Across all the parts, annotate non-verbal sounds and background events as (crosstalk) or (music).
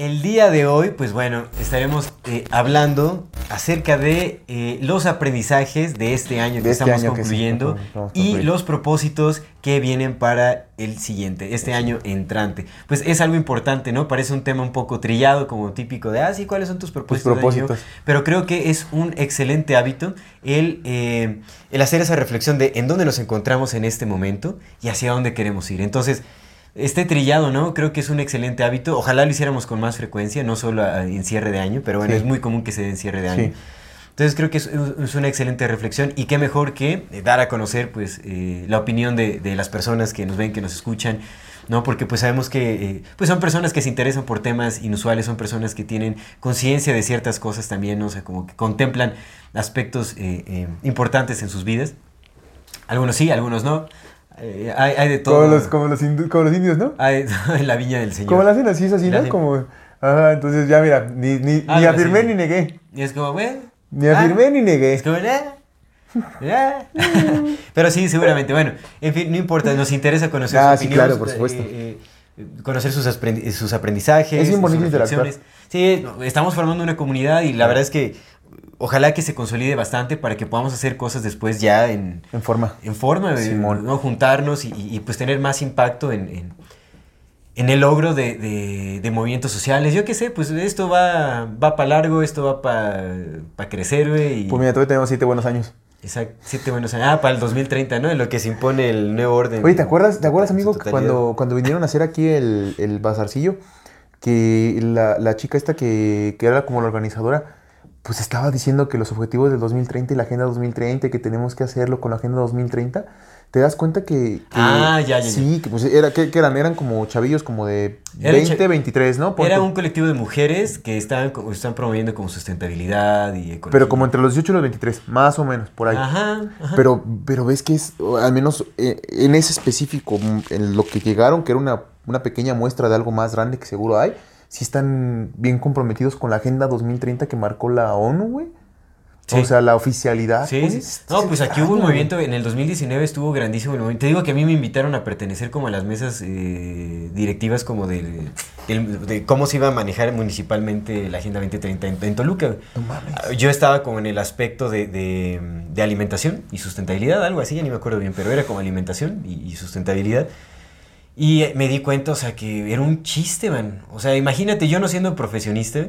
El día de hoy, pues bueno, estaremos eh, hablando acerca de eh, los aprendizajes de este año que este estamos año que sí, concluyendo y los propósitos que vienen para el siguiente, este año entrante. Pues es algo importante, ¿no? Parece un tema un poco trillado, como típico de, ah, sí, ¿cuáles son tus propósitos? de año?". propósitos. Pero creo que es un excelente hábito el, eh, el hacer esa reflexión de en dónde nos encontramos en este momento y hacia dónde queremos ir. Entonces, este trillado, ¿no? Creo que es un excelente hábito. Ojalá lo hiciéramos con más frecuencia, no solo a- en cierre de año, pero bueno, Sí. es muy común que se dé en cierre de año. Sí. Entonces creo que es, es una excelente reflexión y qué mejor que eh, dar a conocer pues eh, la opinión de, de las personas que nos ven, que nos escuchan, ¿no? Porque pues sabemos que eh, pues son personas que se interesan por temas inusuales, son personas que tienen conciencia de ciertas cosas también, ¿no? O sea, como que contemplan aspectos eh, eh, importantes en sus vidas. Algunos sí, algunos no. Eh, hay, hay de todo. Como los, como, los como los indios, ¿no? Hay (laughs) en la viña del Señor. Como lo hacen así, es así, La ¿no? Como, ajá, entonces ya mira, ni, ni, Algo ni afirmé ni negué. Y es como, bueno. Ni ah, afirmé ni negué. Es como, "Ah, ah". (laughs) Pero sí, seguramente. Bueno, en fin, no importa, nos interesa conocer Ah, su sí, claro, por supuesto. eh, eh, conocer sus, sus aprendizajes. Es bien sus bonito interactuar. Sí, estamos formando una comunidad y la verdad es que ojalá que se consolide bastante para que podamos hacer cosas después ya en, En forma. en forma, Simón. ¿no? juntarnos y, pues tener más impacto en, en- en el logro de, de- de movimientos sociales. Yo qué sé, pues esto va, va para largo, esto va para crecer, güey. y- Pues mira, todavía tenemos siete buenos años. Exacto, siete buenos años. Ah, para el 2030, ¿no? En lo que se impone el nuevo orden. Oye, ¿te acuerdas, ¿te acuerdas amigo, cuando, cuando vinieron a hacer aquí el, el bazarcillo, que la, la chica esta que, que era como la organizadora, pues estaba diciendo que los objetivos del 2030 y la agenda 2030, y que tenemos que hacerlo con la agenda 2030? ¿Te das cuenta que... que- Ah, ya, ya, ya. Sí, que pues era, que, que eran, eran como chavillos como de Eran 20, cha- 23, ¿no? Era un colectivo de mujeres que estaban, están promoviendo como sustentabilidad y ecología. Pero como entre los 18 y los 23, más o menos, por ahí. Ajá, ajá. Pero, pero ves que es, al menos eh, en ese específico, en lo que llegaron, que era una, una pequeña muestra de algo más grande que seguro hay, sí están bien comprometidos con la Agenda 2030 que marcó la ONU, güey. Sí. O sea, la oficialidad. Sí, pues, sí. No, es pues aquí hubo un movimiento, en el 2019 estuvo grandísimo el movimiento. Te digo que a mí me invitaron a pertenecer como a las mesas eh, directivas como del, del- de cómo se iba a manejar municipalmente la Agenda 2030 en, en Toluca. No mames. Ah, Yo estaba como en el aspecto de, de- de alimentación y sustentabilidad, algo así, ya ni me acuerdo bien, pero era como alimentación y, y sustentabilidad. Y eh, me di cuenta, o sea, que era un chiste, man. O sea, imagínate yo no siendo profesionista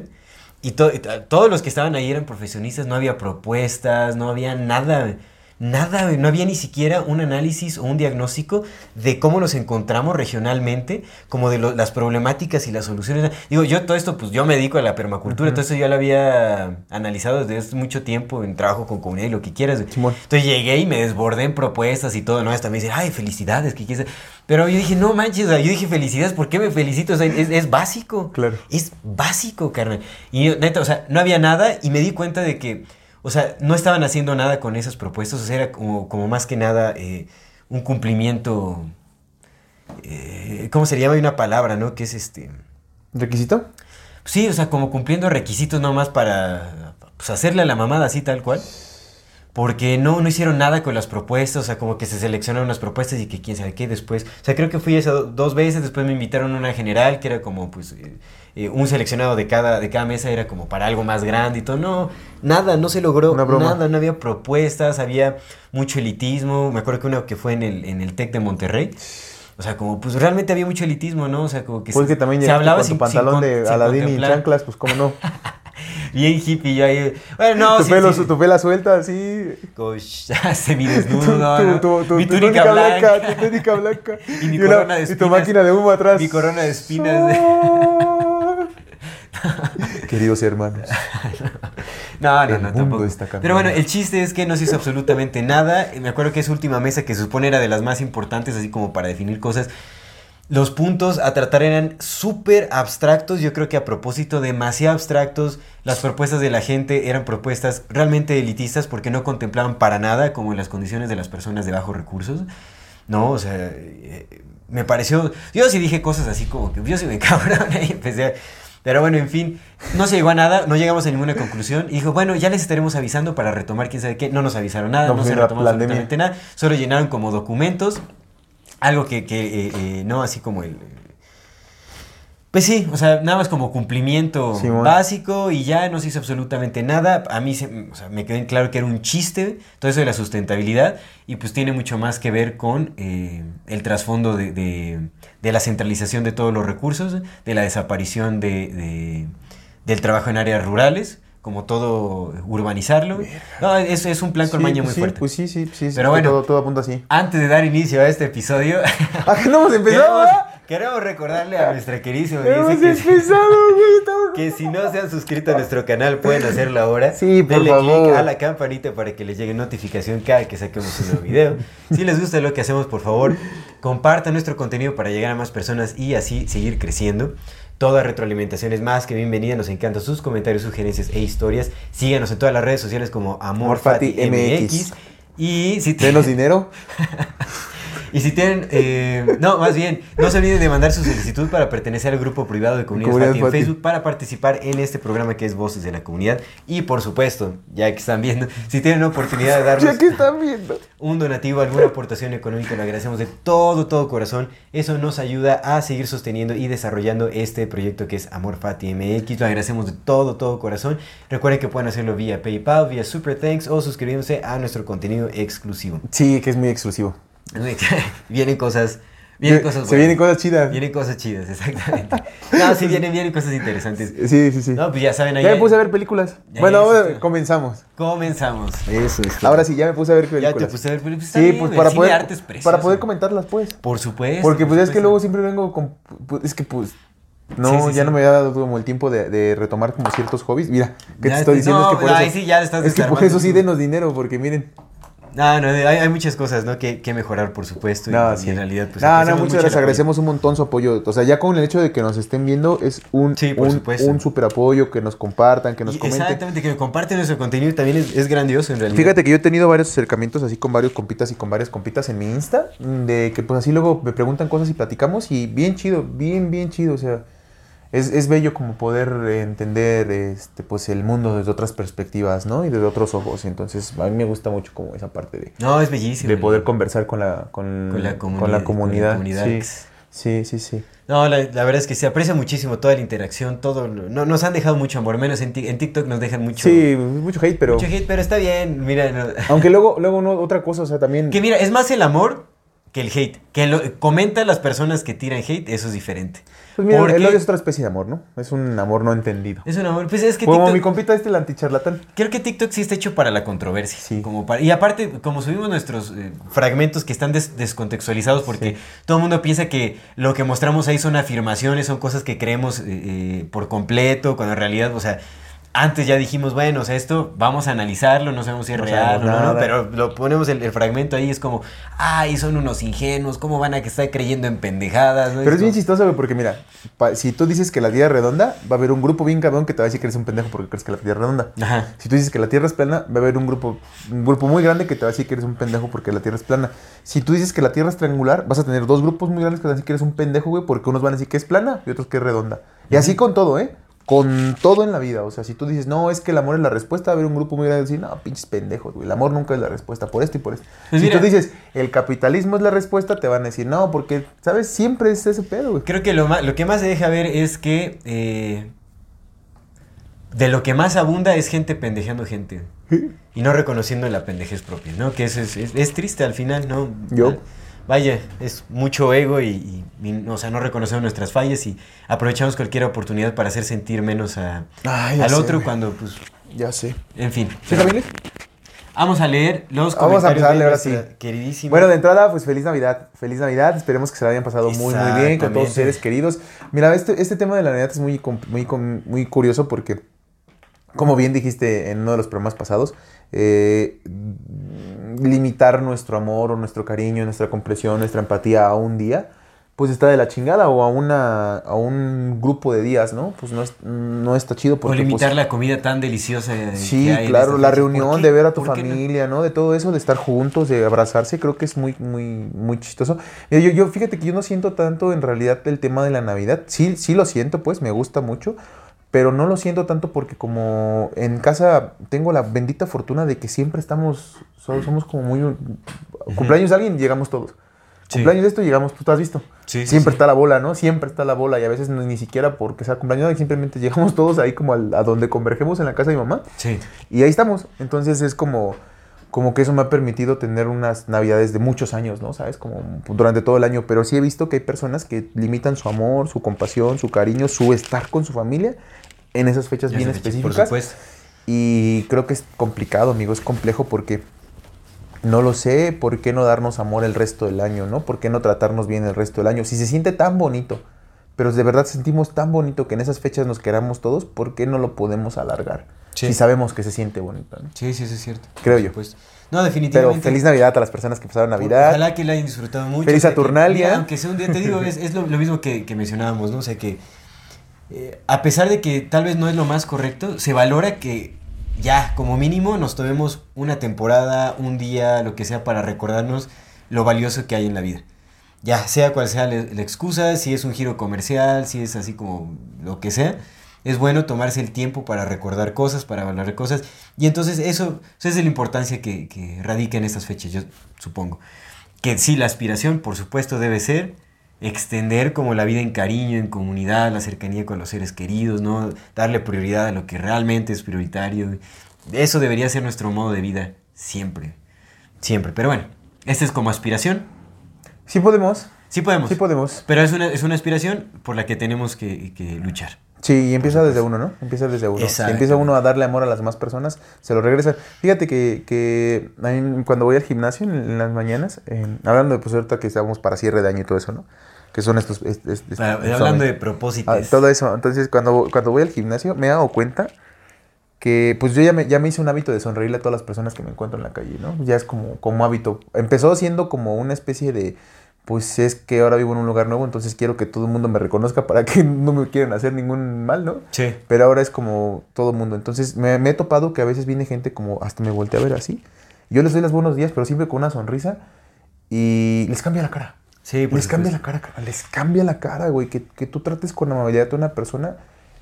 y to- y to- todos los que estaban ahí eran profesionistas, no había propuestas, no había nada, nada, no había ni siquiera un análisis o un diagnóstico de cómo nos encontramos regionalmente, como de lo- las problemáticas y las soluciones. Digo, yo todo esto, pues yo me dedico a la permacultura, Ujú. todo esto yo lo había analizado desde hace mucho tiempo en trabajo con comunidad y lo que quieras. Simón. Entonces llegué y me desbordé en propuestas y todo, ¿no? Hasta me dicen, ay, felicidades, ¿qué quieres? Pero yo dije, no manches, o sea, yo dije, felicidades, ¿por qué me felicito? O sea, es, es básico. Claro. Es básico, carnal. Y neta, o sea, no había nada y me di cuenta de que, o sea, no estaban haciendo nada con esas propuestas, o sea, era como, como más que nada eh, un cumplimiento, eh, ¿cómo se llama? Hay una palabra, ¿no? Que es este... ¿Requisito? Sí, o sea, como cumpliendo requisitos nomás para pues, hacerle a la mamada así tal cual. Porque no, no hicieron nada con las propuestas, o sea, como que se seleccionaron las propuestas y que quién sabe qué después. O sea, creo que fui esa do- dos veces, después me invitaron a una general que era como, pues, eh, eh, un seleccionado de cada, de cada mesa era como para algo más grande y todo. No, nada, no se logró Una broma. nada, no había propuestas, había mucho elitismo. Me acuerdo que una que fue en el, en el TEC de Monterrey. O sea, como, pues realmente había mucho elitismo, ¿no? O sea, como que Pues se- que también se hablaba con sin- tu pantalón de sin Aladín y chanclas, pues cómo no. (laughs) Bien hippie, yo ahí. Bueno, no, tu, sí, pelo, sí. su- tu pela suelta, así. Como (laughs) semidesnudo, tu, tu, mi túnica blanca. tu túnica blanca. (laughs) Y mi corona de Y tu espinas. máquina de humo atrás. Mi corona de espinas. (laughs) Queridos hermanos. No, no, El no, mundo tampoco. está. Pero bueno, el chiste es que no se hizo absolutamente nada. Me acuerdo que esa última mesa, que se supone era de las más importantes, así como para definir cosas, los puntos a tratar eran súper abstractos. Yo creo que a propósito, demasiado abstractos. Las propuestas de la gente eran propuestas realmente elitistas porque no contemplaban para nada como las condiciones de las personas de bajos recursos. No, o sea, eh, me pareció. Yo sí dije cosas así como que yo sí me (laughs) cabrón y empecé a. Pero bueno, en fin, no se llegó a nada, no llegamos a ninguna conclusión. Y dijo, bueno, ya les estaremos avisando para retomar quién sabe qué. No nos avisaron nada, No, no, se retomó absolutamente nada. Solo llenaron como documentos. Algo que, que, eh, eh, no, así como el... Pues sí, o sea, nada más como cumplimiento básico y ya no se hizo absolutamente nada. A mí se- o sea, me quedó en claro que era un chiste todo eso de la sustentabilidad y pues tiene mucho más que ver con eh, el trasfondo de, de- de la centralización de todos los recursos, de la desaparición de, de- del trabajo en áreas rurales, como todo urbanizarlo. No, es, es un plan con Sí, maña pues muy sí, fuerte. Pues sí, sí, sí. sí, Pero bueno. Todo, todo apunta así. Antes de dar inicio a este episodio, (laughs) ¿A qué no hemos empezado? queremos, ah? queremos recordarle a nuestra queridísima Hemos que, empezado, (laughs) güey. que si no se han suscrito a nuestro canal pueden hacerlo ahora. Sí, por Denle favor. click a la campanita para que les llegue notificación cada que saquemos un nuevo video. Si les gusta lo que hacemos, por favor, compartan nuestro contenido para llegar a más personas y así seguir creciendo. Toda retroalimentación es más que bienvenida. Nos encantan sus comentarios, sugerencias e historias. Síganos en todas las redes sociales como AmorFatiMX. Y si Denos dinero. (laughs) y si tienen, eh, no, más bien, no se olviden de mandar su solicitud para pertenecer al grupo privado de Comunidad Comunidad Fati en Fati. Facebook para participar en este programa que es Voces de la Comunidad. Y por supuesto, ya que están viendo, si tienen oportunidad de darnos Ya que están viendo. un donativo, alguna aportación económica, lo agradecemos de todo, todo corazón. Eso nos ayuda a seguir sosteniendo y desarrollando este proyecto que es Amor Fati MX. Lo agradecemos de todo, todo corazón. Recuerden que pueden hacerlo vía PayPal, vía Super Thanks o suscribiéndose a nuestro contenido exclusivo. Sí, que es muy exclusivo. (laughs) vienen cosas, vienen cosas Se vienen cosas chidas. Vienen cosas chidas, exactamente. No, sí, vienen, vienen cosas interesantes. (laughs) Sí, sí, sí. No, pues ya saben, ahí ya me puse a ver películas. Ya, bueno, ya comenzamos. comenzamos. Eso es. Ahora sí, ya me puse a ver Ya películas. te puse a ver, pero pues Sí, pues para poder, de arte es precioso. para poder comentarlas, pues. Por supuesto. Porque por pues es que luego siempre vengo con... pues, es que pues... No, Sí, sí, ya sí. no me había dado como el tiempo de, de retomar como ciertos hobbies. Mira, ¿qué Ya te estoy diciendo? no, es que por eso... sí ya le estás es que por desarmando eso sí tú. denos dinero, porque miren... No, no, hay, hay muchas cosas, ¿no? Que, que mejorar, por supuesto. y- No, y, sí. en realidad, pues. no, no, muchas gracias. Agradecemos un montón su apoyo. O sea, ya con el hecho de que nos estén viendo es un, Sí, por un, un super apoyo, que nos compartan, que nos Y comenten. Exactamente, que comparten nuestro contenido también es, es grandioso en realidad. Fíjate que yo he tenido varios acercamientos así con varios compitas y con varias compitas en mi Insta, de que pues así luego me preguntan cosas y platicamos y bien chido, bien, bien chido, o sea, es, es bello como poder entender este, pues el mundo desde otras perspectivas, ¿no? Y desde otros ojos, entonces a mí me gusta mucho como esa parte de, No, es bellísimo. de poder conversar con la, con, Con la comunidad- con la con la comunidad. comunidad. Sí, sí, sí, sí. No, la, la verdad es que se aprecia muchísimo toda la interacción, todo. lo- No, nos han dejado mucho amor, menos en, en TikTok nos dejan mucho. Sí, mucho hate, pero... Mucho hate, pero está bien, mira. no- Aunque luego, luego no, otra cosa, o sea, también... Que mira, es más el amor que el hate. Que lo, comenta las personas que tiran hate, eso es diferente. Pues mira, Porque el odio es otra especie de amor, ¿no? Es un amor no entendido. es un amor. Pues es que Como TikTok, mi compita este, el anticharlatán. creo que TikTok sí está hecho para la controversia. Sí. Como para, y aparte, como subimos nuestros eh, fragmentos que están des- descontextualizados, porque Sí. todo el mundo piensa que lo que mostramos ahí son afirmaciones, son cosas que creemos eh, eh, por completo, cuando en realidad, o sea. Antes ya dijimos, bueno, o sea, esto vamos a analizarlo, no sabemos si es No real o no, no, pero lo ponemos el, el fragmento ahí, es como, ay, son unos ingenuos, ¿cómo van a que estar creyendo en pendejadas? ¿no? Pero es bien como- chistoso, güey, porque mira, pa- si tú dices que la Tierra es redonda, va a haber un grupo bien cabrón que te va a decir que eres un pendejo porque crees que la Tierra es redonda. Ajá. Si tú dices que la Tierra es plana, va a haber un grupo, un grupo muy grande que te va a decir que eres un pendejo porque la Tierra es plana. Si tú dices que la Tierra es triangular, vas a tener dos grupos muy grandes que te van a decir que eres un pendejo, güey, porque unos van a decir que es plana y otros que es redonda. Y así con todo, ¿eh? Con todo en la vida. O sea, si tú dices, no, es que el amor es la respuesta, va a haber un grupo muy grande que va a decir, no, pinches pendejos, güey. El amor nunca es la respuesta, por esto y por esto. Pues si mira. tú dices, el capitalismo es la respuesta, te van a decir, no, porque, ¿sabes? Siempre es ese pedo, güey. Creo que lo, lo que más se deja ver es que eh, de lo que más abunda es gente pendejeando gente y no reconociendo la pendejez propia, ¿no? Que eso es, es, es triste al final, ¿no? Yo. Vaya, es mucho ego y, o sea, no reconocemos nuestras fallas y aprovechamos cualquier oportunidad para hacer sentir menos a, al otro cuando, pues... Ya sé. En fin. ¿Sí, familia? Vamos a leer los Vamos a empezar ahora sí. Queridísima. Bueno, de entrada, pues feliz Navidad. Feliz Navidad. Esperemos que se la hayan pasado muy, muy bien con todos sus seres queridos. Mira, este, este tema de la Navidad es muy, muy, muy curioso porque, como bien dijiste en uno de los programas pasados, eh, limitar nuestro amor o nuestro cariño, nuestra comprensión, nuestra empatía a un día pues está de la chingada o a una a un grupo de días, ¿no? Pues no, no está chido porque, o limitar pues, la comida tan deliciosa. Sí, claro, la reunión de ver a tu familia, no? De todo eso, de estar juntos, de abrazarse, creo que es muy muy muy chistoso. yo, yo fíjate que yo no siento tanto en realidad el tema de la Navidad. Sí sí lo siento, pues me gusta mucho, pero no lo siento tanto porque como en casa tengo la bendita fortuna de que siempre estamos somos como muy cumpleaños de alguien llegamos todos. Cumpleaños de esto llegamos, tú te has visto. siempre está la bola, ¿no? Siempre está la bola y a veces ni siquiera porque sea cumpleaños, simplemente llegamos todos ahí como a donde convergemos en la casa de mi mamá. Sí. Y ahí estamos. Entonces es como, como que eso me ha permitido tener unas navidades de muchos años, ¿no? ¿Sabes? Como durante todo el año. Pero sí he visto que hay personas que limitan su amor, su compasión, su cariño, su estar con su familia en esas fechas bien específicas. Por supuesto. Y creo que es complicado, amigo, es complejo porque no lo sé, ¿por qué no darnos amor el resto del año, no? ¿Por qué no tratarnos bien el resto del año? Si se siente tan bonito, pero de verdad sentimos tan bonito que en esas fechas nos queramos todos, ¿por qué no lo podemos alargar? Si sabemos que se siente bonito, ¿no? Sí, sí, eso es cierto. Creo yo. Pues, no, definitivamente. Pero feliz Navidad a las personas que pasaron Navidad. Ojalá que la hayan disfrutado mucho. Feliz Saturnalia. aunque sea un día, te digo, es, lo, mismo que, mencionábamos, ¿no? O sea que eh, a pesar de que tal vez no es lo más correcto, se valora que ya, como mínimo, nos tomemos una temporada, un día, lo que sea, para recordarnos lo valioso que hay en la vida. Ya, sea cual sea la, excusa, si es un giro comercial, si es así como lo que sea, es bueno tomarse el tiempo para recordar cosas, para valorar cosas. Y entonces eso, es de la importancia que, que radica en estas fechas, yo supongo. Que sí, la aspiración, por supuesto, debe ser extender como la vida en cariño, en comunidad, la cercanía con los seres queridos, ¿no? Darle prioridad a lo que realmente es prioritario. Eso debería ser nuestro modo de vida siempre. Siempre. Pero bueno, esta es como aspiración. Sí podemos. Sí podemos. Sí podemos. Pero es una, es una aspiración por la que tenemos que, que luchar. Sí, y empieza desde uno, ¿no? Empieza desde uno. Si empieza uno a darle amor a las demás personas, se lo regresa. Fíjate que, que cuando voy al gimnasio en, las mañanas, hablando de pues ahorita que estamos para cierre de año y todo eso, ¿no? que son estos... hablando de propósitos. Ah, todo eso. Entonces, cuando, cuando voy al gimnasio, me he dado cuenta que pues yo ya me, ya me hice un hábito de sonreírle a todas las personas que me encuentro en la calle, ¿no? Ya es como, como hábito. Empezó siendo como una especie de, pues es que ahora vivo en un lugar nuevo, entonces quiero que todo el mundo me reconozca para que (laughs) no me quieran hacer ningún mal, ¿no? Sí. Pero ahora es como todo el mundo. Entonces me, me, he topado que a veces viene gente como, hasta me volteé a ver así. Yo les doy los buenos días, pero siempre con una sonrisa y les cambia la cara. Sí, les cambia la cara, les cambia la cara, güey. Que, que, tú trates con amabilidad a una persona,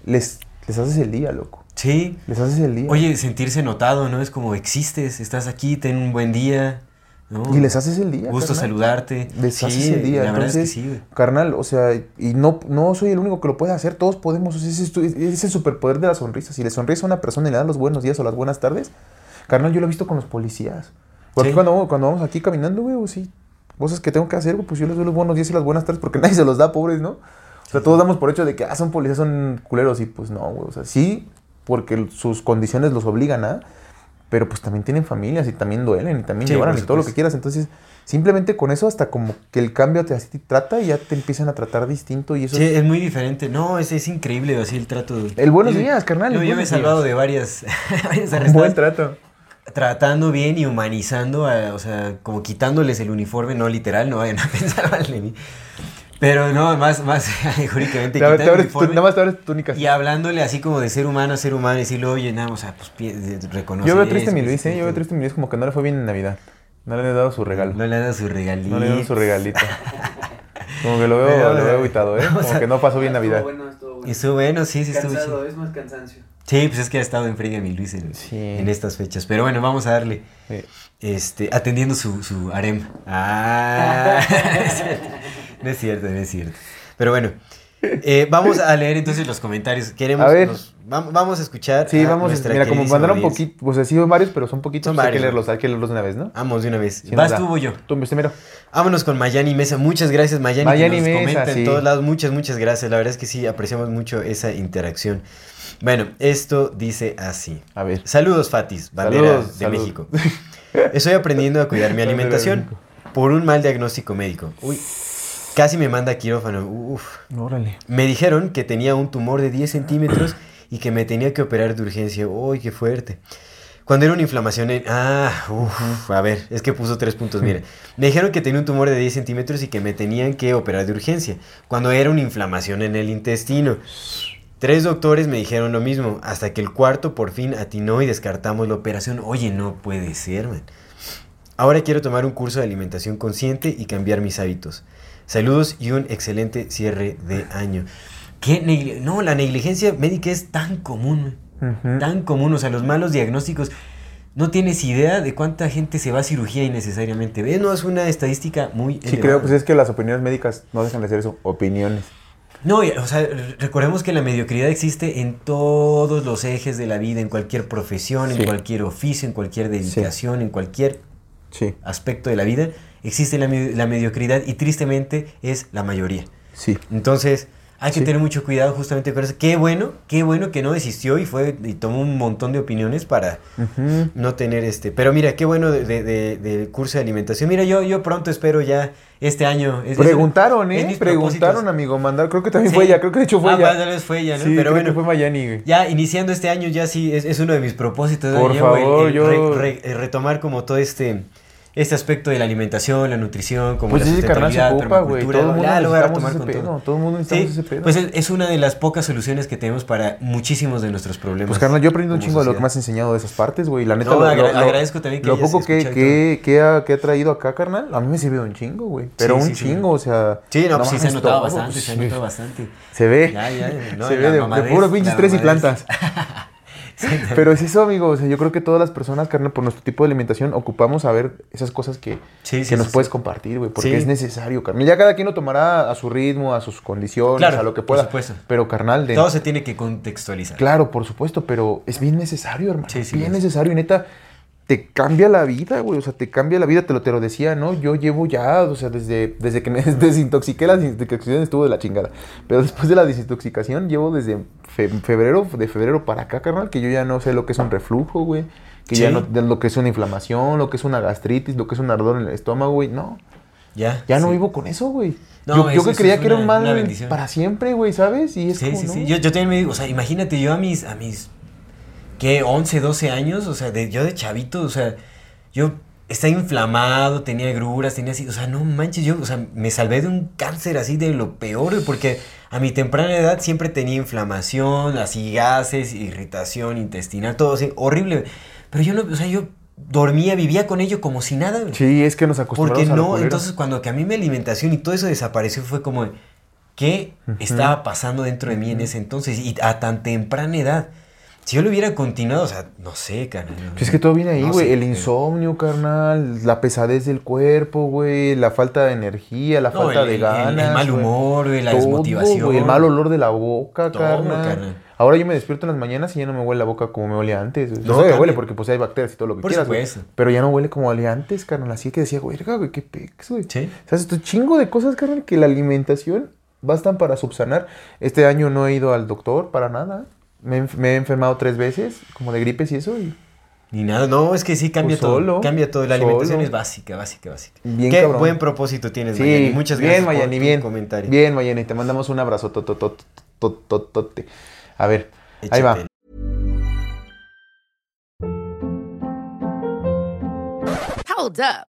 les, les haces el día, loco. Sí. Les haces el día. Oye, sentirse notado, ¿no? Es como existes, estás aquí, ten un buen día. ¿No? Y les haces el día. Gusto saludarte. Les haces el día. La verdad es que sí, Carnal, o sea, y no, no soy el único que lo puede hacer, todos podemos. O ese, es el superpoder de la sonrisa. Si le sonríes a una persona y le das los buenos días o las buenas tardes, carnal, yo lo he visto con los policías. Porque cuando, cuando vamos aquí caminando, güey, sí, cosas que tengo que hacer, pues yo les doy los buenos días y las buenas tardes porque (laughs) nadie se los da, pobres, ¿no? O sea, todos damos por hecho de que, ah, son policías, son culeros y pues no, güey. O sea, sí, porque sus condiciones los obligan a, pero pues también tienen familias y también duelen y también lloran y todo lo que quieras. Entonces, simplemente con eso hasta como que el cambio te así trata y ya te empiezan a tratar distinto y eso sí es, muy diferente. No es, es increíble así el trato. El buenos días carnal yo, me he salvado de varias, (laughs) varias Un buen trato. Tratando bien y humanizando, o sea, como quitándoles el uniforme, no literal, no vayan a (laughs) pensar mal de mí. Pero no, más, más (laughs) jurídicamente. Te, te abres, nada más te abres túnicas. Y hablándole así como de ser humano a ser humano y decirle, oye, nada, o sea, pues reconoce. Yo veo triste a mi Luis, ¿eh? Yo veo triste a mi Luis como que no le fue bien en Navidad. No le he dado su regalo. No le he dado su regalito. No le he dado su regalito. (laughs) Como que lo veo, lo veo aguitado, ¿eh? (laughs) Como que no pasó bien Navidad. Bueno, estuvo bueno. Estuvo bueno, sí, sí, estuvo Cansado, es más cansancio. Sí, pues es que ha estado en friga mi Luis en, estas fechas. Pero bueno, vamos a darle. Este, atendiendo su, su harem. Ah, (laughs) no es cierto, no es cierto. Pero bueno, Eh, vamos a leer entonces los comentarios. Queremos. A ver. los- vamos a escuchar. Sí, a vamos. nuestra Mira, como mandaron audiencia. poquito, pues sí, varios, pero son poquitos. Son pues hay que leerlos, hay que leerlos de una vez, ¿no? Vamos de una vez. Sí, Vas tú o yo. Tú, este mero. Vámonos con Mayani Mesa. Muchas gracias, Mayani. Mayani que nos Mesa, comenta sí. en todos lados. Muchas, muchas gracias. La verdad es que sí, apreciamos mucho esa interacción. Bueno, esto dice así. A ver. Saludos, Fatis, bandera Saludos, de. México. Estoy aprendiendo a cuidar mi alimentación por un mal diagnóstico médico. Uy, casi me manda a quirófano. Uf. Órale. Me dijeron que tenía un tumor de 10 centímetros y que me tenía que operar de urgencia. Uy, qué fuerte. Cuando era una inflamación en... Ah, uf, a ver, es que puso tres puntos, mira. Me dijeron que tenía un tumor de 10 centímetros y que me tenían que operar de urgencia. Cuando era una inflamación en el intestino. Tres doctores me dijeron lo mismo, hasta que el cuarto por fin atinó y descartamos la operación. Oye, no puede ser, man. Ahora quiero tomar un curso de alimentación consciente y cambiar mis hábitos. Saludos y un excelente cierre de año. ¿Qué no, la negligencia médica es tan común, tan común. O sea, los malos diagnósticos. No tienes idea de cuánta gente se va a cirugía innecesariamente. ¿Ves? No es una estadística muy Sí, elevada. creo, pues es que las opiniones médicas no dejan de ser eso, opiniones. No, o sea, re- recordemos que la mediocridad existe en todos los ejes de la vida, en cualquier profesión, en cualquier oficio, en cualquier dedicación, en cualquier Sí, aspecto de la vida, existe la, la mediocridad y tristemente es la mayoría. sí. Entonces, hay que Sí. tener mucho cuidado justamente con eso. Qué bueno, qué bueno que no desistió y fue y tomó un montón de opiniones para no tener este. Pero mira, qué bueno de- de- de- del curso de alimentación. Mira, yo, yo pronto espero ya este año. es- Preguntaron, es ¿eh? Preguntaron, amigo. Mandar, creo que también Sí. fue ella, creo que de hecho fue Ah, ella. tal vez fue ella, ¿no? Sí, Pero creo que bueno, fue güey. ya iniciando este año, ya sí, es, es uno de mis propósitos. Por el- favor, el yo- re- re- retomar como todo este, este aspecto de la alimentación, la nutrición, como Pues la carnal se sustentabilidad, ocupa, Todo el mundo ya lo voy a necesitamos retomar ese con pedo. todo. Todo el mundo Sí, ese pedo. pues es, es una de las pocas soluciones que tenemos para muchísimos de nuestros problemas. Pues carnal, yo he aprendido un chingo de lo que me has enseñado de esas partes, güey. La neta, No, lo, agra- lo- agradezco también que lo poco que, que, que ha, que ha traído acá, carnal, a mí me sirvió un chingo, güey. Pero Sí, un sí, chingo, o sea. Sí, no, pues sí se ha notado bastante, se ha notado bastante. Se ve. Ya, ya, no, se la ve de, puro pinches la tres y plantas. (laughs) Sí, Pero es eso, amigo. O sea, yo creo que todas las personas, carnal, por nuestro tipo de alimentación, ocupamos saber esas cosas que, Sí, que nos puedes compartir, güey. Porque es necesario, carnal. Ya cada quien lo tomará a su ritmo, a sus condiciones, Claro, a lo que por pueda. supuesto. Pero, carnal, de, Todo se tiene que contextualizar. Claro, por supuesto, pero es bien necesario, hermano. Sí, sí, bien es. necesario. Y neta, te cambia la vida, güey. O sea, te cambia la vida, te lo, te lo decía, ¿no? Yo llevo ya, o sea, desde, desde que me (laughs) desintoxiqué, la desintoxicación estuvo de la chingada. Pero después de la desintoxicación, llevo desde fe- febrero, de febrero para acá, carnal, que yo ya no sé lo que es un reflujo, güey. Que ya no, lo que es una inflamación, lo que es una gastritis, lo que es un ardor en el estómago, güey. No, Ya. ya no vivo con eso, güey. No, yo yo que creía es que era un mal para siempre, güey, ¿sabes? Y es Sí, como, sí, sí. Yo, yo también me digo, o sea, imagínate, yo a mis, a mis, ¿qué? 11, 12 años, o sea, de, yo de chavito, o sea, yo estaba inflamado, tenía agruras, tenía así, o sea, no manches, yo, o sea, me salvé de un cáncer así de lo peor, porque a mi temprana edad siempre tenía inflamación, así gases, irritación intestinal, todo así, horrible. Pero yo no, o sea, yo dormía, vivía con ello como si nada. Sí, es que nos acostumbramos Porque no, entonces cuando que a mí mi alimentación y todo eso desapareció fue como, ¿qué estaba pasando dentro de mí en ese entonces? Y a tan temprana edad. Si yo lo hubiera continuado, o sea, no sé, carnal. Pues es que todo viene ahí, No güey. el insomnio, carnal. La pesadez del cuerpo, güey. La falta de energía, la No, falta el- de ganas. el mal humor, güey, la Todo, desmotivación. el mal olor de la boca, Todo, carnal. carnal. Ahora yo me despierto en las mañanas y ya no me huele la boca como me olía antes. No, No, cambia. huele porque pues hay bacterias y todo lo que Por quieras. güey. Pero ya no huele como olía antes, carnal. Así que decía, güey, güey, qué pex, güey. Sí. ¿Sabes? Esto chingo de cosas, carnal, que la alimentación bastan para subsanar. Este año no he ido al doctor para nada. Me, he enf- me he enfermado tres veces, como de gripes y eso. Y Ni nada, no, es que sí cambia Pues todo. solo, cambia todo. La alimentación es básica, básica, básica. Bien Qué cabrón. buen propósito tienes, Sí, Mayani. Muchas gracias bien, Mayani, por tu bien. comentario. Bien, Mayani, te mandamos un abrazo. totototototote. A ver, ahí va. Hold up.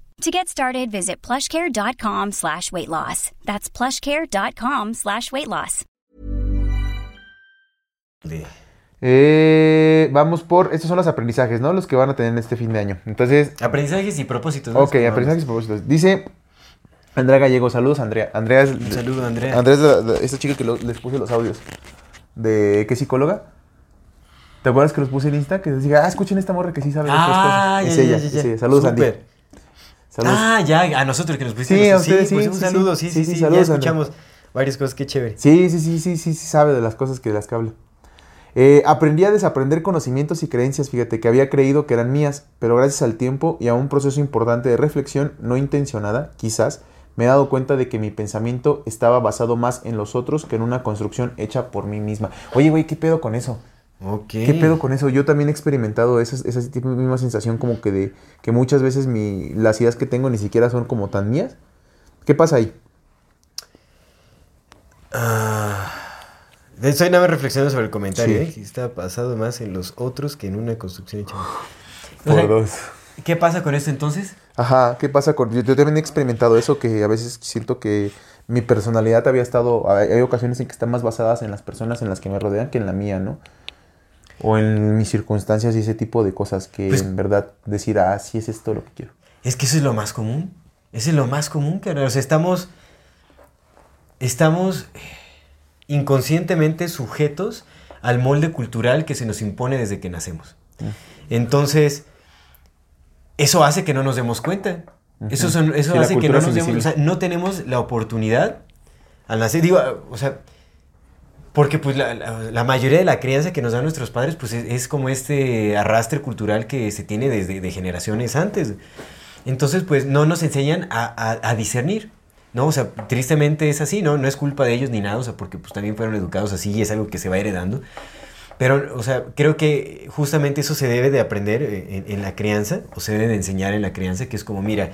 To get started, visit plushcare.com slash weight loss. That's plushcare.com slash weight loss. De- Eh, vamos por, estos son los aprendizajes, ¿no? Los que van a tener en este fin de año. Entonces, Aprendizajes y propósitos. ¿no? ok, aprendizajes y propósitos. Dice Andrea Gallego, saludos Andrea. Andrea es, Un saludo, Andrea. Andrea es la- la- esta chica que lo- les puse los audios de qué psicóloga. ¿Te acuerdas que los puse en Insta? Que decía, ah, escuchen esta morra que sí sabe de estas Ah, cosas. ya, es ya, ella, ya, ya. es ella. Saludos, Andy. Saludos. Ah, ya, a nosotros que nos pusiste. Sí, a ustedes, sí, pues un sí, saludo, sí. sí, Sí, sí, sí, sí, saludos, ya escuchamos varias cosas, qué chévere. Sí, sí, sí, sí, sí, sí sabe de las cosas que de las que habla. Eh, aprendí a desaprender conocimientos y creencias, fíjate, que había creído que eran mías, pero gracias al tiempo y a un proceso importante de reflexión no intencionada, quizás, me he dado cuenta de que mi pensamiento estaba basado más en los otros que en una construcción hecha por mí misma. Oye, güey, ¿qué pedo con eso? Ok. ¿Qué pedo con eso? Yo también he experimentado esa, esa tipo- misma sensación como que de que muchas veces mi, las ideas que tengo ni siquiera son como tan mías. ¿Qué pasa ahí? Ah, estoy nada más reflexionando sobre el comentario, Sí. ¿eh? Que está basado más en los otros que en una construcción hecha. Por O sea, dos. ¿Qué pasa con esto entonces? Ajá, ¿qué pasa con...? Yo, yo también he experimentado eso, que a veces siento que mi personalidad había estado... Hay hay ocasiones en que están más basadas en las personas en las que me rodean que en la mía, ¿no? O en mis circunstancias y ese tipo de cosas que Pues- en verdad decir, ah, sí es esto lo que quiero. Es que eso es lo más común. Eso es lo más común, cara. O sea, estamos. Estamos inconscientemente sujetos al molde cultural que se nos impone desde que nacemos. Entonces, eso hace que no nos demos cuenta. Eso, son- eso Sí, hace que no nos demos. O sea, no tenemos la oportunidad al nacer. Digo, o sea. Porque pues la, la- la mayoría de la crianza que nos dan nuestros padres pues es, es como este arrastre cultural que se tiene desde de generaciones antes. Entonces pues no nos enseñan a, a- a discernir, ¿no? O sea, tristemente es así, ¿no? No es culpa de ellos ni nada, o sea, porque pues también fueron educados así y es algo que se va heredando. Pero, o sea, creo que justamente eso se debe de aprender eh, en, en la crianza, o se debe de enseñar en la crianza, que es como, mira,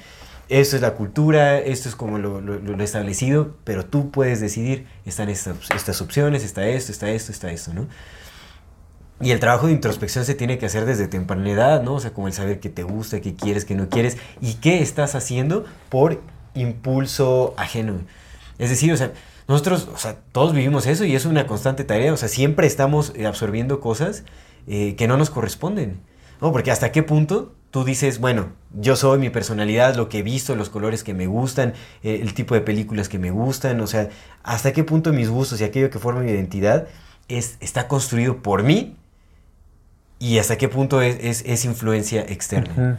esto es la cultura, esto es como lo, lo- lo establecido, pero tú puedes decidir, están estas, estas opciones, está esto, está esto, está esto, ¿no? Y el trabajo de introspección se tiene que hacer desde temprana edad, ¿no? O sea, como el saber qué te gusta, qué quieres, qué no quieres, y qué estás haciendo por impulso ajeno. Es decir, o sea, nosotros, o sea, todos vivimos eso y es una constante tarea, o sea, siempre estamos eh, absorbiendo cosas eh, que no nos corresponden, ¿no? Porque hasta qué punto tú dices, bueno, yo soy mi personalidad, lo que he visto, los colores que me gustan, eh, el tipo de películas que me gustan, o sea, hasta qué punto mis gustos y aquello que forma mi identidad es, está construido por mí y hasta qué punto es, es- es influencia externa.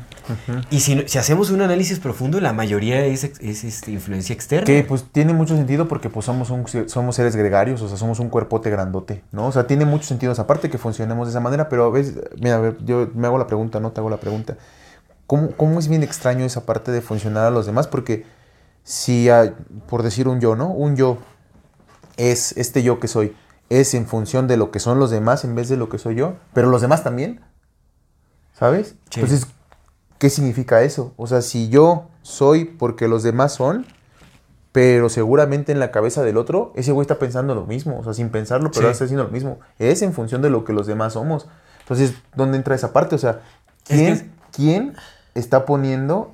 Y si, hacemos un análisis profundo, la mayoría es, este, influencia externa. Que pues tiene mucho sentido porque pues somos, un, somos seres gregarios, o sea, somos un cuerpote grandote, ¿no? O sea, tiene mucho sentido esa parte que funcionemos de esa manera, pero a veces, mira, a ver, yo me hago la pregunta, no te hago la pregunta. ¿Cómo, cómo es bien extraño esa parte de funcionar a los demás? Porque si, hay- por decir un yo, ¿no? Un yo es este yo que soy, es en función de lo que son los demás en vez de lo que soy yo, pero los demás también, ¿sabes? Sí. Entonces, ¿qué significa eso? O sea, si yo soy porque los demás son, pero seguramente en la cabeza del otro, ese güey está pensando lo mismo, o sea, sin pensarlo, pero Sí. está haciendo lo mismo. Es en función de lo que los demás somos. Entonces, ¿dónde entra esa parte? O sea, Es ¿quién, que quién está poniendo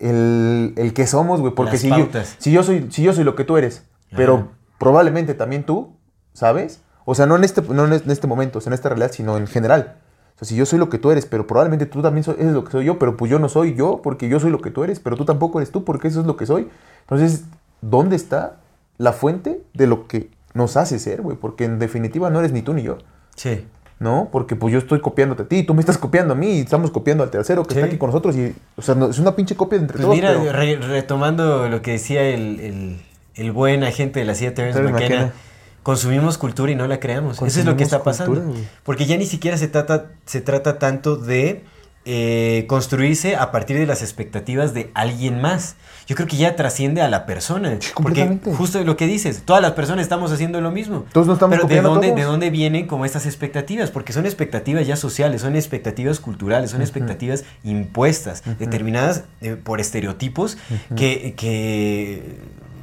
el, el que somos, güey? Porque Las si yo, si, yo soy, si yo soy lo que tú eres, pero probablemente también tú, ¿sabes? O sea, no en este, no en es- este momento, o sea, en esta realidad, sino en general. O sea, si yo soy lo que tú eres, pero probablemente tú también soy- eres lo que soy yo, pero pues yo no soy yo porque yo soy lo que tú eres, pero tú tampoco eres tú porque eso es lo que soy. Entonces, ¿dónde está la fuente de lo que nos hace ser, güey? Porque en definitiva no eres ni tú ni yo, Sí. ¿no? Porque pues yo estoy copiándote a ti, tú me estás copiando a mí, y estamos copiando al tercero que Sí. está aquí con nosotros y, o sea, no- es una pinche copia entre Pues todos. mira, pero- re- retomando lo que decía el, el- el buen agente de la CIA, Terence Terence McKenna, McKenna. Consumimos cultura y no la creamos. Eso es lo que está pasando. cultura. Porque ya ni siquiera se trata, se trata tanto de eh, construirse a partir de las expectativas de alguien más. Yo creo que ya trasciende a la persona. Sí, porque justo lo que dices, todas las personas estamos haciendo lo mismo. Todos nos estamos Pero ¿de dónde. ¿de dónde vienen como estas expectativas? Porque son expectativas ya sociales, son expectativas culturales, son expectativas impuestas, determinadas eh, por estereotipos que, que,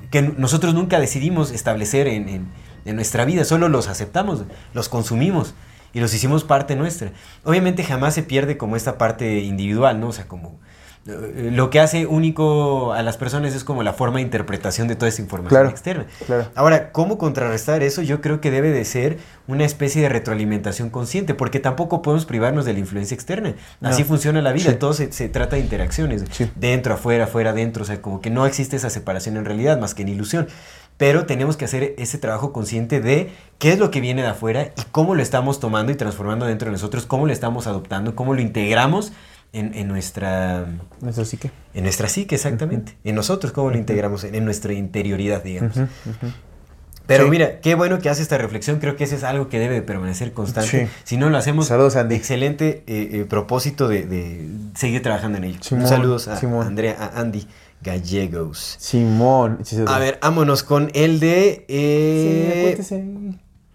que nosotros nunca decidimos establecer en, en- en nuestra vida, solo los aceptamos, los consumimos y los hicimos parte nuestra. Obviamente jamás se pierde como esta parte individual, ¿no? O sea, como... eh, Lo que hace único a las personas es como la forma de interpretación de toda esa información Claro, externa. claro. Ahora, ¿cómo contrarrestar eso? Yo creo que debe de ser una especie de retroalimentación consciente, porque tampoco podemos privarnos de la influencia externa. Así funciona la vida, Sí. todo se, se trata de interacciones, Sí. dentro, afuera, afuera, dentro, o sea, como que no existe esa separación en realidad, más que en ilusión. Pero tenemos que hacer ese trabajo consciente de qué es lo que viene de afuera y cómo lo estamos tomando y transformando dentro de nosotros, cómo lo estamos adoptando, cómo lo integramos en, en nuestra Nuestra psique. en nuestra psique, exactamente. En nosotros, cómo lo integramos en, en nuestra interioridad, digamos. Pero Sí. mira, qué bueno que hace esta reflexión. Creo que eso es algo que debe de permanecer constante. Sí. Si no lo hacemos, Saludos, Andy. excelente eh, eh, propósito de, de seguir trabajando en ello. Simón, saludos a Simón. Andrea, a Andy Gallegos. Simón. Sí, sí, A ver, vámonos con el de eh, cuéntese.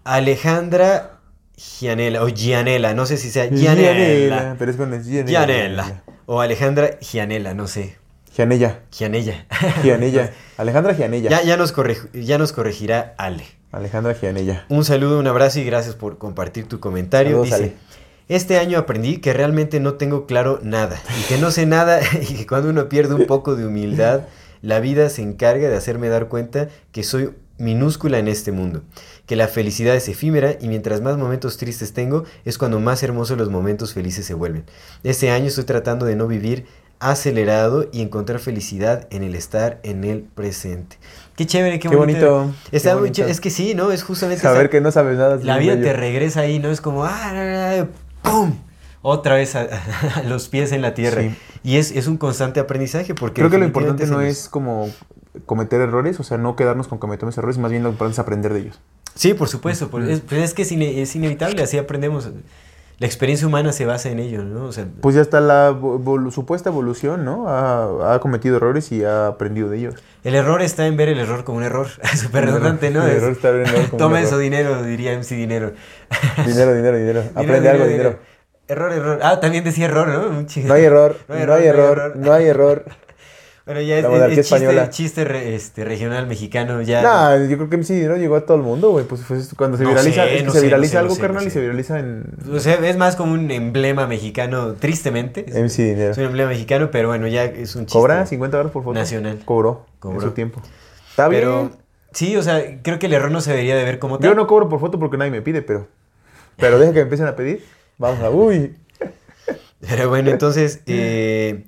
Alejandra Gianella, o Gianella, no sé si sea Gianella, Gianella. Pero es con el Gianella. Gianella. O Alejandra Gianella, no sé. Gianella. Gianella. Gianella. Alejandra Gianella. Ya, ya, nos correg- ya nos corregirá Ale. Alejandra Gianella. Un saludo, un abrazo y gracias por compartir tu comentario. Saludos, Dice, Ale. Este año aprendí que realmente no tengo claro nada y que no sé nada (laughs) y que cuando uno pierde un poco de humildad, la vida se encarga de hacerme dar cuenta que soy minúscula en este mundo, que la felicidad es efímera y mientras más momentos tristes tengo es cuando más hermosos los momentos felices se vuelven. Este año estoy tratando de no vivir acelerado y encontrar felicidad en el estar en el presente. Qué chévere, qué, Qué bonito, Está qué muy bonito. chévere. Es que sí, ¿no? Es justamente Saber esa- que no sabes nada. la vida bello. te regresa ahí, ¿no? Es como, ah, ¡pum! Otra vez a, (laughs) a los pies en la tierra. Sí. Y es, es un constante aprendizaje porque... Creo que lo importante no es como cometer errores, o sea, no quedarnos con cometer errores, más bien lo importante es aprender de ellos. Sí, por supuesto. por- es, pues es que es, ine- es inevitable, así aprendemos. La experiencia humana se basa en ello, ¿no? O sea, Pues ya está la evolu- supuesta evolución, ¿no? Ha, ha cometido errores y ha aprendido de ellos. el error está en ver el error como un error. (laughs) Súper redundante, ¿no? El Es- error está en ver el error como (laughs) un Toma error. eso, dinero, diría MC (laughs) Dinero. Dinero, dinero, dinero. Aprende algo, dinero. Error, error. Ah, también decía error, ¿no? Un No hay error, no hay error, no hay error. Bueno, ya es, La monarquía es chiste, española. chiste re- este, regional mexicano ya. Nah, yo creo que MC Dinero llegó a todo el mundo, güey. Pues, pues, cuando se No viraliza, sé, es que no se sé, viraliza no algo, sé, carnal, y se viraliza en O sea, es más como un emblema mexicano, tristemente. Es, MC Dinero. es un emblema mexicano, pero bueno, ya es un chiste. ¿Cobra 50 dólares por foto? Nacional. Cobró. Cobró. En su tiempo. Está bien. Pero sí, o sea, creo que el error no se debería de ver como tal. Yo no cobro por foto porque nadie me pide, pero. Pero deja que me empiecen a pedir. Vamos a. Uy. (laughs) Pero bueno, entonces, (laughs) eh,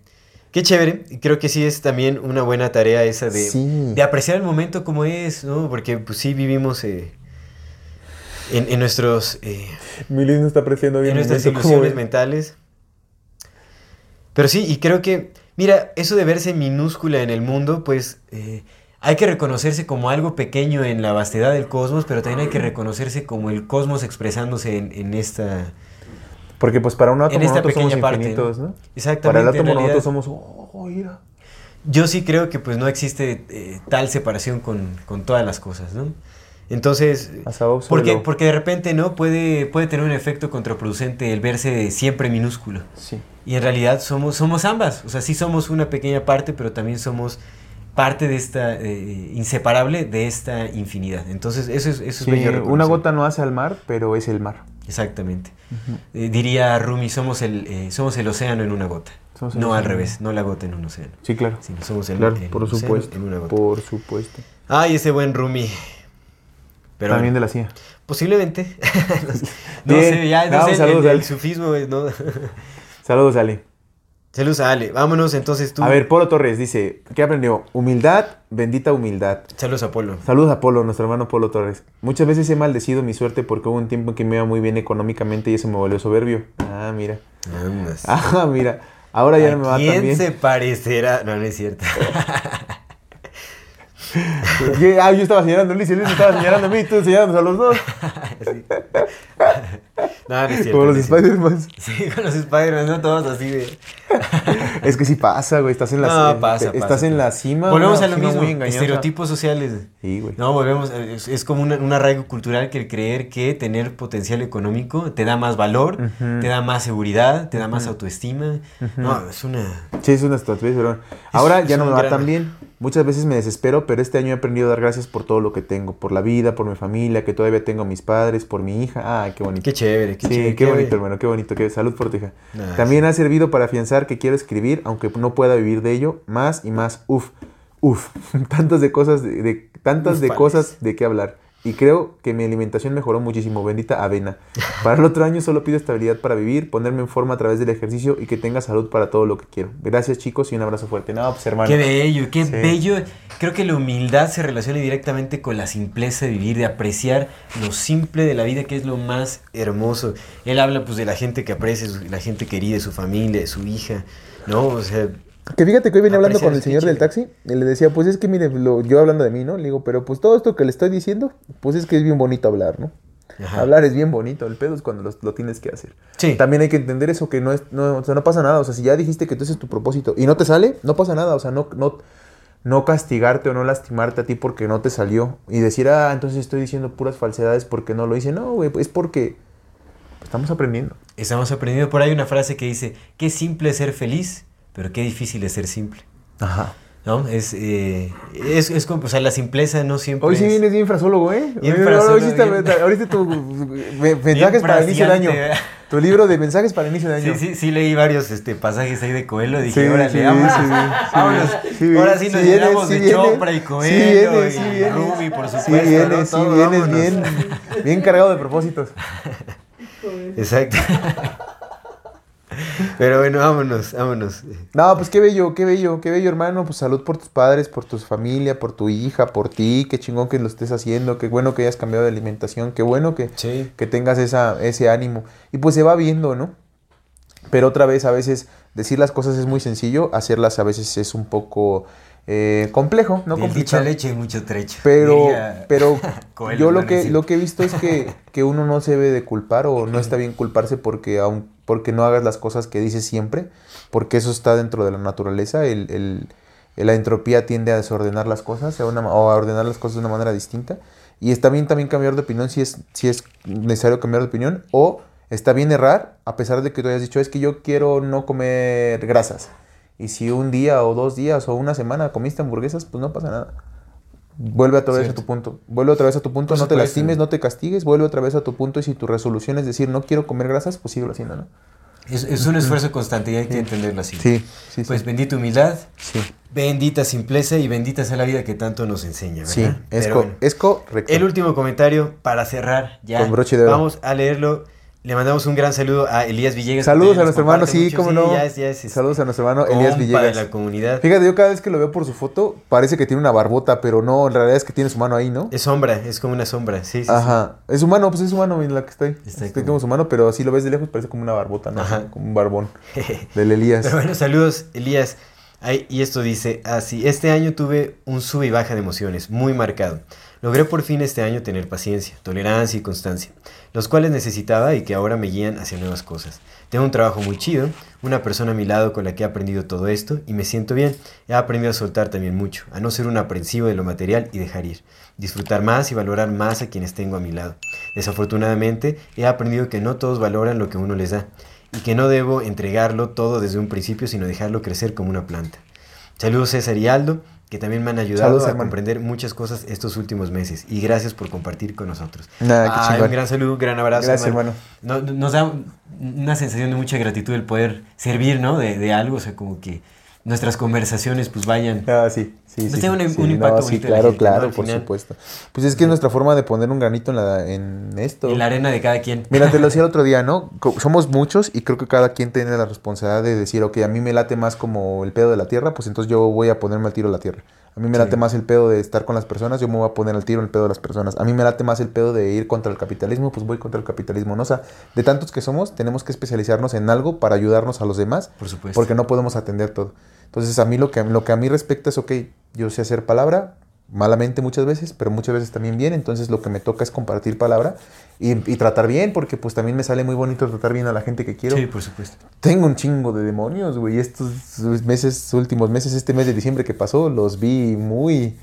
qué chévere. Creo que sí es también una buena tarea esa de, Sí. de apreciar el momento como es, ¿no? Porque pues sí vivimos eh, en, en nuestros... eh, Mi Liz no está apreciando bien en nuestras momento, ¿cómo ilusiones mentales. Pero sí, y creo que, mira, eso de verse minúscula en el mundo, pues eh, hay que reconocerse como algo pequeño en la vastedad del cosmos, pero también hay que reconocerse como el cosmos expresándose en, en esta... Porque pues para un átomo En esta nosotros somos parte, infinitos, ¿no? Exactamente. Para el átomo realidad, nosotros somos. Oh, mira. Yo sí creo que pues no existe eh, tal separación con, con todas las cosas, ¿no? Entonces, porque, porque de repente, ¿no? Puede, puede tener un efecto contraproducente el verse siempre minúsculo. Sí. Y en realidad somos, somos ambas. O sea, sí somos una pequeña parte, pero también somos parte de esta, eh, inseparable de esta infinidad. Entonces, eso es, eso es Sí, bello una gota no hace al mar, pero es el mar. Exactamente. Eh, diría Rumi, somos el, eh, somos el océano en una gota. Somos no al revés, no la gota en un océano. Sí, claro. Sino somos el, claro, el por océano supuesto. en una gota. Por supuesto. Ay, ese buen Rumi. Pero También bueno, de la CIA. posiblemente. (laughs) no Bien. sé, ya no No, sé, el- sufismo, ¿no? Saludos, Ale. Saludos a Ale. Vámonos entonces tú. A ver, Polo Torres dice, ¿qué aprendió? Humildad, bendita humildad. Saludos a Polo. Saludos a Polo, nuestro hermano Polo Torres. Muchas veces he maldecido mi suerte porque hubo un tiempo en que me iba muy bien económicamente y eso me volvió soberbio. Ah, mira. Andas. Ah, mira. Ahora ya no me ¿A va quién bien. se parecerá? No, no es cierto. (laughs) Ah, yo estaba señalando a Luis y Luis me estaba señalando a mí y tú señalándonos a los dos. (laughs) Sí. (laughs) No, no es cierto, Como los no. Spider-Man. Sí, (laughs) con los Spider-Man, no todos así de. (laughs) Es que sí pasa, güey. Estás en la, No, pasa, te- pasa, estás en la cima. Volvemos a lo mismo. Estereotipos sociales. Sí, güey. No, volvemos. Es, es como una- un arraigo cultural que el creer que tener potencial económico te da más valor, te da más seguridad, te da más autoestima. No, es una. Sí, es una estupidez, pero ahora Es- ya es no me va gran- tan bien. Muchas veces me desespero, pero este año he aprendido a dar gracias por todo lo que tengo, por la vida, por mi familia, que todavía tengo a mis padres, por mi hija. Ay, qué bonito. Qué chévere, qué sí, chévere. qué bonito, hermano, qué bonito. Qué salud por tu hija. Ah, También ha servido para afianzar que quiero escribir, aunque no pueda vivir de ello, más y más. Uf, uf, (laughs) tantas de cosas de, de- tantas de cosas de qué hablar. Y creo que mi alimentación mejoró muchísimo, bendita avena. Para el otro año solo pido estabilidad para vivir, ponerme en forma a través del ejercicio y que tenga salud para todo lo que quiero. Gracias chicos y un abrazo fuerte. No, pues hermano. Qué bello, qué Sí. bello. Creo que la humildad se relaciona directamente con la simpleza de vivir, de apreciar lo simple de la vida, que es lo más hermoso. Él habla pues de la gente que aprecia, la gente querida, de su familia, de su hija, ¿no? O sea, Que fíjate que hoy venía hablando con el señor del taxi y le decía, pues es que mire, lo- yo hablando de mí, ¿no? Le digo, pero pues todo esto que le estoy diciendo, pues es que es bien bonito hablar, ¿no? Ajá. Hablar es bien bonito, el pedo es cuando lo, lo tienes que hacer. Sí. También hay que entender eso, que no, es, no, o sea, no pasa nada, o sea, si ya dijiste que tú ese es tu propósito y no te sale, no pasa nada, o sea, no, no, no castigarte o no lastimarte a ti porque no te salió y decir, ah, entonces estoy diciendo puras falsedades porque no lo hice. No, güey, es porque estamos aprendiendo. estamos aprendiendo. Por ahí una frase que dice, qué simple es ser feliz, pero qué difícil es ser simple. Ajá. ¿No? Es, eh, es, es como, o sea, la simpleza no siempre Hoy sí es- vienes bien frasólogo, ¿eh? Bien Oye, frasólogo, ahora hiciste- bien- ahorita tu me- (laughs) mensajes para el inicio del año. Tu libro de mensajes para el inicio del año. Sí, sí, sí leí varios este, pasajes ahí de Coelho. Dije, Sí, órale, sí, vámonos, sí, sí, vámonos. sí, Ahora sí nos llenamos de Chopra y sí Coelho vienes, y. Rumi, por supuesto. Sí vienes, ¿no? sí vienes bien, bien cargado de propósitos. (laughs) Exacto. (laughs) Pero bueno, vámonos, vámonos. No, pues qué bello, qué bello, qué bello, hermano. Pues salud por tus padres, por tu familia, por tu hija, por ti. Qué chingón que lo estés haciendo. Qué bueno que hayas cambiado de alimentación. Qué bueno que, Sí. que tengas esa, ese ánimo. Y pues se va viendo, ¿no? Pero otra vez, a veces decir las cosas es muy sencillo, hacerlas a veces es un poco eh, complejo, ¿no? Del dicho leche mucho trecho. Pero, diría pero (laughs) yo lo que, lo que he visto es que, que uno no se debe de culpar o no está bien culparse porque, aun, porque no hagas las cosas que dices siempre, porque eso está dentro de la naturaleza. El, el- la entropía tiende a desordenar las cosas a o a ordenar las cosas de una manera distinta. Y está bien también cambiar de opinión si es, si es necesario cambiar de opinión o está bien errar a pesar de que tú hayas dicho es que yo quiero no comer grasas. Y si un día o dos días o una semana comiste hamburguesas, pues no pasa nada. Vuelve otra vez Cierto. a tu punto. Vuelve otra vez a tu punto. No te lastimes, no te castigues. Vuelve otra vez a tu punto. Y si tu resolución es decir, no quiero comer grasas, pues síguelo haciendo, ¿no? Es, es un esfuerzo constante y hay que entenderlo así. Sí, sí, Pues sí. bendita humildad, Sí, bendita simpleza y bendita sea la vida que tanto nos enseña, ¿verdad? sí. Es, co- bueno. es correcto. El último comentario para cerrar ya. Con broche de oro. Vamos a leerlo. Le mandamos un gran saludo a Elías Villegas. Saludos a nuestro hermano, sí, mucho. cómo no. ya es- ya es, Saludos a nuestro hermano Elías compa de Villegas. la comunidad. Fíjate, yo cada vez que lo veo por su foto, parece que tiene una barbota, pero no, en realidad es que tiene su mano ahí, ¿no? Es sombra, es como una sombra, sí, sí, sí. Ajá. Es humano, pues es humano, mira la que está ahí. Está Está como- como su mano, pero si lo ves de lejos parece como una barbota, ¿no? Ajá. Como un barbón. (laughs) Del Elías. Pero bueno, saludos, Elías. Ay, y esto dice así, este año tuve un sube y baja de emociones, muy marcado. Logré por fin este año tener paciencia, tolerancia y constancia, los cuales necesitaba y que ahora me guían hacia nuevas cosas. Tengo un trabajo muy chido, una persona a mi lado con la que he aprendido todo esto y me siento bien. He aprendido a soltar también mucho, a no ser un aprensivo de lo material y dejar ir, disfrutar más y valorar más a quienes tengo a mi lado. Desafortunadamente, he aprendido que no todos valoran lo que uno les da y que no debo entregarlo todo desde un principio, sino dejarlo crecer como una planta. Saludos César y Aldo, que también me han ayudado Saludos, a hermano. comprender muchas cosas estos últimos meses. Y gracias por compartir con nosotros. Nada, qué Ay, un gran saludo, un gran abrazo. Gracias, hermano. No- nos da una sensación de mucha gratitud el poder servir, ¿no? De, de algo, o sea, como que nuestras conversaciones pues vayan... Ah, sí, sí, Pues sí. un- sí, un impacto sí, en la claro, ¿no? claro, por final. supuesto. Pues es que es nuestra forma de poner un granito en, la, en esto. En la arena de cada quien. Mira, te lo decía el (laughs) otro día, ¿no? Somos muchos y creo que cada quien tiene la responsabilidad de decir, ok, a mí me late más como el pedo de la tierra, pues entonces yo voy a ponerme al tiro la tierra. A mí me Sí. late más el pedo de estar con las personas, yo me voy a poner al tiro en el pedo de las personas. A mí me late más el pedo de ir contra el capitalismo, pues voy contra el capitalismo, ¿no? O sea, de tantos que somos, tenemos que especializarnos en algo para ayudarnos a los demás, Por supuesto. porque no podemos atender todo. Entonces, a mí lo que, lo que a mí respecta es, ok, yo sé hacer palabra, malamente muchas veces, pero muchas veces también bien, entonces lo que me toca es compartir palabra y, y tratar bien, porque pues también me sale muy bonito tratar bien a la gente que quiero. Sí, por supuesto. Tengo un chingo de demonios, güey. Estos meses, últimos meses, este mes de diciembre que pasó, los vi muy,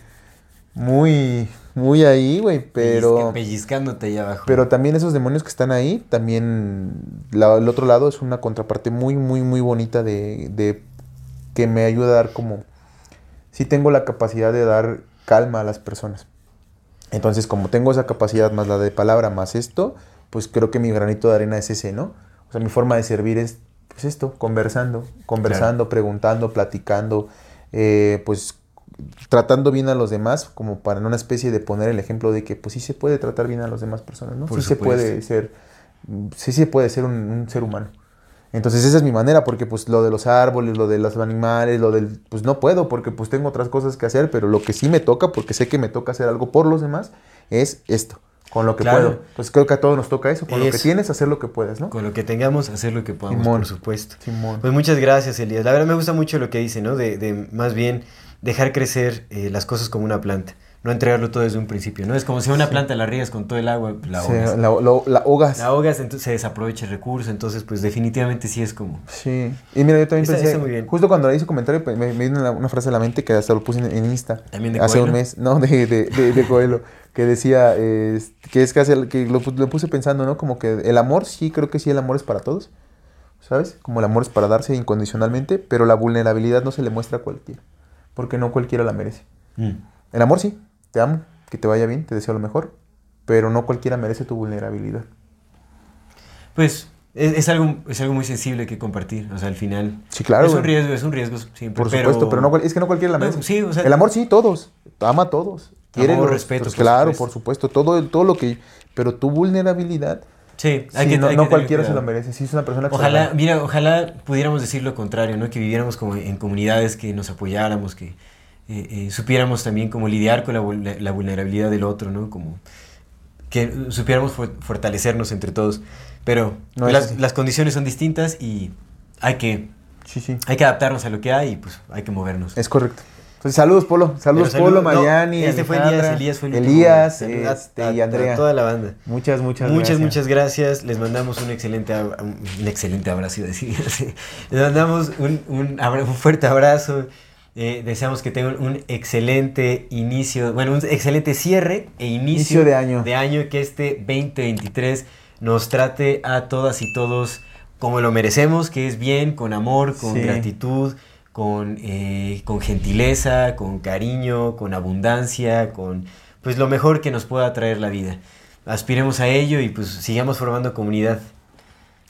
muy, muy ahí, güey. Pero, Pellizca- pellizcándote allá abajo. pero también esos demonios que están ahí, también la- el otro lado es una contraparte muy, muy, muy bonita de, de que me ayuda a dar como, sí tengo la capacidad de dar calma a las personas. Entonces, como tengo esa capacidad más la de palabra más esto, pues creo que mi granito de arena es ese, ¿no? O sea, mi forma de servir es, pues esto, conversando, conversando, preguntando, platicando, eh, pues tratando bien a los demás, como para en una especie de poner el ejemplo de que, pues sí se puede tratar bien a las demás personas, ¿no? Por sí se puede ser, sí se puede ser un, un ser humano. Entonces esa es mi manera, porque pues lo de los árboles, lo de los animales, lo del, pues no puedo, porque pues tengo otras cosas que hacer, pero lo que sí me toca, porque sé que me toca hacer algo por los demás, es esto, con lo que Claro. puedo. Pues creo que a todos nos toca eso, con lo que tienes, hacer lo que puedas, ¿no? Con lo que tengamos, hacer lo que podamos, Simón. por supuesto. Simón. Pues muchas gracias, Elías. La verdad me gusta mucho lo que dice, ¿no? De, de más bien dejar crecer eh, las cosas como una planta. No entregarlo todo desde un principio, ¿no? Es como si una planta la riegas con todo el agua, la Sí, ahogas. la, la ahogas. La ahogas, entonces se desaprovecha el recurso, entonces pues definitivamente sí es como... Sí. Y mira, yo también Está- pensé, está muy bien. justo cuando le hice comentario, pues, me, me vino una, frase a la mente que hasta lo puse en, en Insta. ¿También de Hace un mes, no, de, de, de, de Coelho, que decía, eh, que es casi, que lo, lo puse pensando, ¿no? Como que el amor, sí, creo que sí, el amor es para todos, ¿sabes? Como el amor es para darse incondicionalmente, pero la vulnerabilidad no se le muestra a cualquiera, porque no cualquiera la merece. mm, El amor sí, te amo, que te vaya bien, te deseo lo mejor, pero no cualquiera merece tu vulnerabilidad. Pues es, es algo, es algo muy sensible que compartir, o sea, al final... Sí, claro, Es un riesgo, es un riesgo siempre, Por supuesto, pero, no, es que no cualquiera la No, merece. sí, o sea- el amor sí, todos. Ama a todos. Quiere Amor, los- respeto, pues, por claro, supuesto. por supuesto. Todo, todo lo que. Pero tu vulnerabilidad. Sí, sí, no, hay no que cualquiera se lo merece. Si es una persona que Ojalá, mira, ojalá pudiéramos decir lo contrario, ¿no? Que viviéramos como en comunidades que nos apoyáramos, que eh, eh, supiéramos también cómo lidiar con la, vul- la vulnerabilidad del otro, ¿no? Como que supiéramos for- fortalecernos entre todos. Pero No las, condiciones son distintas y hay que, Sí, sí. hay que adaptarnos a lo que hay y pues hay que movernos. Es correcto. Entonces, saludos, Polo. Saludos, Polo, no, Mayani. este fue Elías, Elías fue el. Elías, a- este, a- y a Andrea. toda la banda. Muchas, muchas muchas, gracias. muchas gracias. Les mandamos un excelente, un excelente abrazo, iba a decir. (laughs) sí. Les mandamos un, un abra- un fuerte abrazo. Eh, deseamos que tengan un excelente inicio, bueno, un excelente cierre e inicio, Inicio de año. de año que este 2023 nos trate a todas y todos como lo merecemos, que es bien, con amor, con Sí. gratitud, con, eh, con gentileza, con cariño, con abundancia, con pues lo mejor que nos pueda traer la vida. Aspiremos a ello y pues sigamos formando comunidad.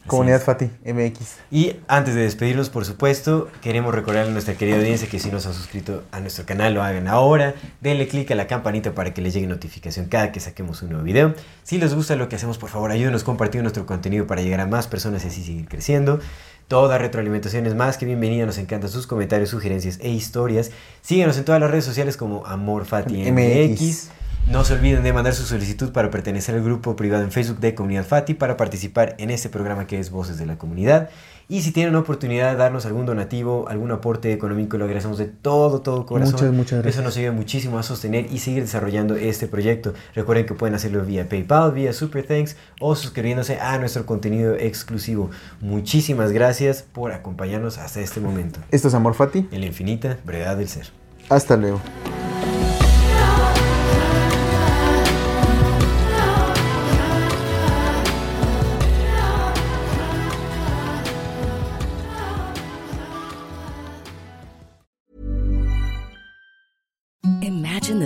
Comunidad. Fati, MX. Y antes de despedirnos, por supuesto, queremos recordarle a nuestra querida audiencia que si no se han suscrito a nuestro canal, lo hagan ahora. Denle click a la campanita para que les llegue notificación cada que saquemos un nuevo video. Si les gusta lo que hacemos, por favor, ayúdenos compartiendo nuestro contenido para llegar a más personas y así seguir creciendo. Toda retroalimentación es más que bienvenida. Nos encantan sus comentarios, sugerencias e historias. Síguenos en todas las redes sociales como AmorFatiMX. MX. No se olviden de mandar su solicitud para pertenecer al grupo privado en Facebook de Comunidad Fati para participar en este programa que es Voces de la Comunidad. Y si tienen la oportunidad de darnos algún donativo, algún aporte económico, lo agradecemos de todo, todo corazón. Muchas, muchas Eso gracias. nos ayuda muchísimo a sostener y seguir desarrollando este proyecto. Recuerden que pueden hacerlo vía PayPal, vía Super Thanks o suscribiéndose a nuestro contenido exclusivo. Muchísimas gracias por acompañarnos hasta este momento. Esto es Amor Fati. En la infinita brevedad del ser. Hasta luego.